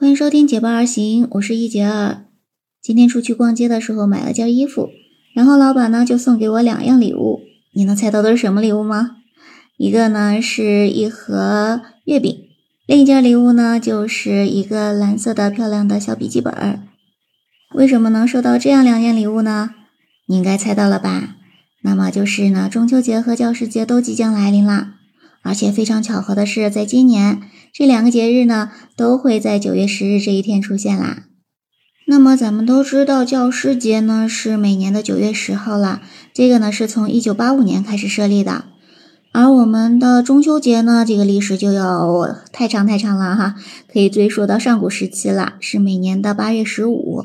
欢迎收听《结伴而行》，我是一杰二。今天出去逛街的时候买了件衣服，然后老板呢就送给我两样礼物。你能猜到都是什么礼物吗？一个呢是一盒月饼，另一件礼物呢就是一个蓝色的漂亮的小笔记本。为什么能收到这样两件礼物呢？你应该猜到了吧？那么就是呢，中秋节和教师节都即将来临啦。而且非常巧合的是，在今年这两个节日呢，都会在九月十日这一天出现啦。那么咱们都知道，教师节呢是每年的九月十号啦。这个呢是从一九八五年开始设立的。而我们的中秋节呢，这个历史就要太长太长了哈，可以追溯到上古时期了，是每年的八月十五。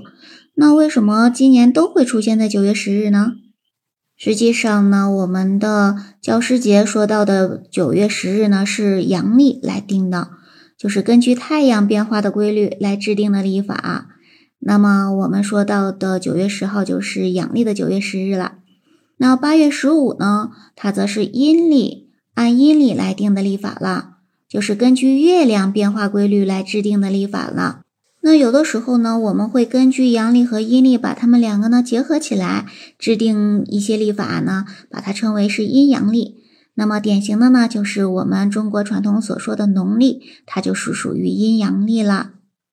那为什么今年都会出现在九月十日呢？实际上呢，我们的教师节说到的九月十日呢，是阳历来定的，就是根据太阳变化的规律来制定的历法。那么我们说到的九月十号就是阳历的九月十日了。那八月十五呢，它则是阴历，按阴历来定的历法了，就是根据月亮变化规律来制定的历法了。那有的时候呢，我们会根据阳历和阴历把它们两个呢结合起来，制定一些历法呢，把它称为是阴阳历。那么典型的呢，就是我们中国传统所说的农历，它就是属于阴阳历了。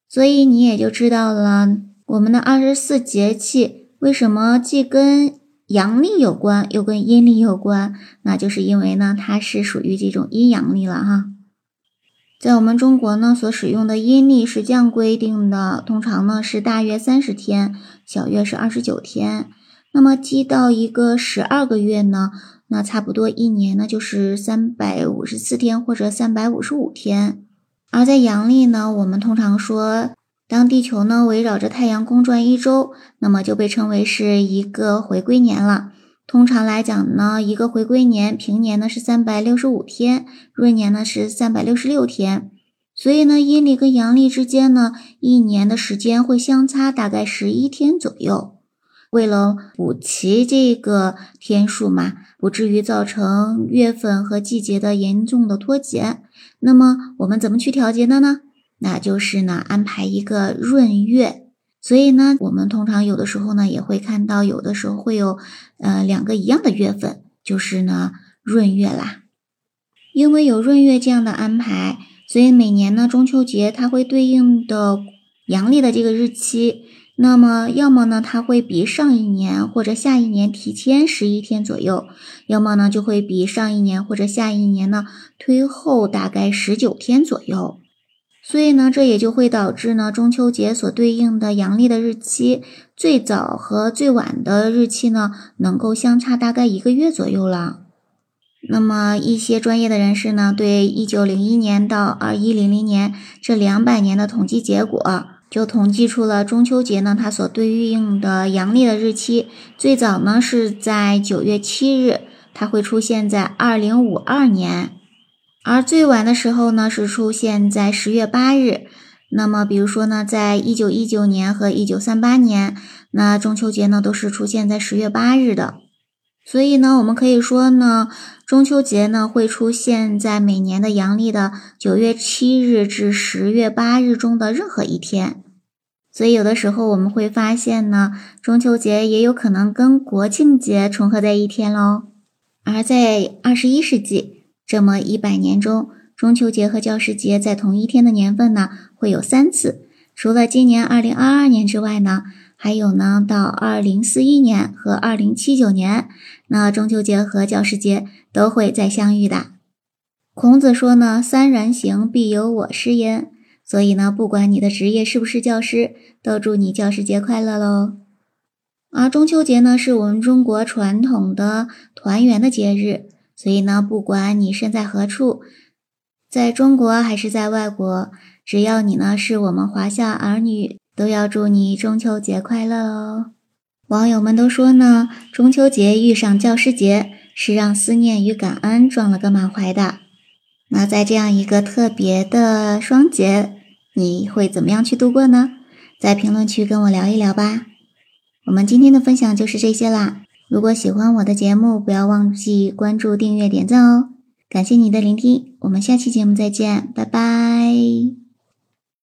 所以你也就知道了，我们的二十四节气为什么既跟阳历有关，又跟阴历有关，那就是因为呢，它是属于这种阴阳历了哈。在我们中国呢，所使用的阴历是这样规定的，通常呢是大约三十天，小月是二十九天。那么积到一个十二个月呢，那差不多一年呢就是三百五十四天或者三百五十五天。而在阳历呢，我们通常说，当地球呢围绕着太阳公转一周，那么就被称为是一个回归年了。通常来讲呢，一个回归年平年呢是三百六十五天，闰年呢是三百六十六天，所以呢，阴历跟阳历之间呢，一年的时间会相差大概十一天左右。为了补齐这个天数嘛，不至于造成月份和季节的严重的脱节，那么我们怎么去调节的呢？那就是呢，安排一个闰月。所以呢，我们通常有的时候呢，也会看到有的时候会有，呃，两个一样的月份，就是呢闰月啦。因为有闰月这样的安排，所以每年呢中秋节它会对应的阳历的这个日期，那么要么呢它会比上一年或者下一年提前十一天左右，要么呢就会比上一年或者下一年呢推后大概十九天左右。所以呢，这也就会导致呢，中秋节所对应的阳历的日期，最早和最晚的日期呢，能够相差大概一个月左右了。那么一些专业的人士呢，对一九零一年到二一零零年这两百年的统计结果，就统计出了中秋节呢，它所对应的阳历的日期，最早呢是在九月七日，它会出现在二零五二年。而最晚的时候呢，是出现在十月八日。那么，比如说呢，在一九一九年和一九三八年，那中秋节呢都是出现在十月八日的。所以呢，我们可以说呢，中秋节呢会出现在每年的阳历的九月七日至十月八日中的任何一天。所以有的时候我们会发现呢，中秋节也有可能跟国庆节重合在一天喽。而在二十一世纪。这么一百年中，中秋节和教师节在同一天的年份呢，会有三次。除了今年二零二二年之外呢，还有呢到二零四一年和二零七九年，那中秋节和教师节都会再相遇的。孔子说呢：“三人行，必有我师焉。”所以呢，不管你的职业是不是教师，都祝你教师节快乐喽。而中秋节呢，是我们中国传统的团圆的节日。所以呢，不管你身在何处，在中国还是在外国，只要你呢是我们华夏儿女，都要祝你中秋节快乐哦！网友们都说呢，中秋节遇上教师节，是让思念与感恩撞了个满怀的。那在这样一个特别的双节，你会怎么样去度过呢？在评论区跟我聊一聊吧。我们今天的分享就是这些啦。如果喜欢我的节目，不要忘记关注、订阅、点赞哦！感谢你的聆听，我们下期节目再见，拜拜。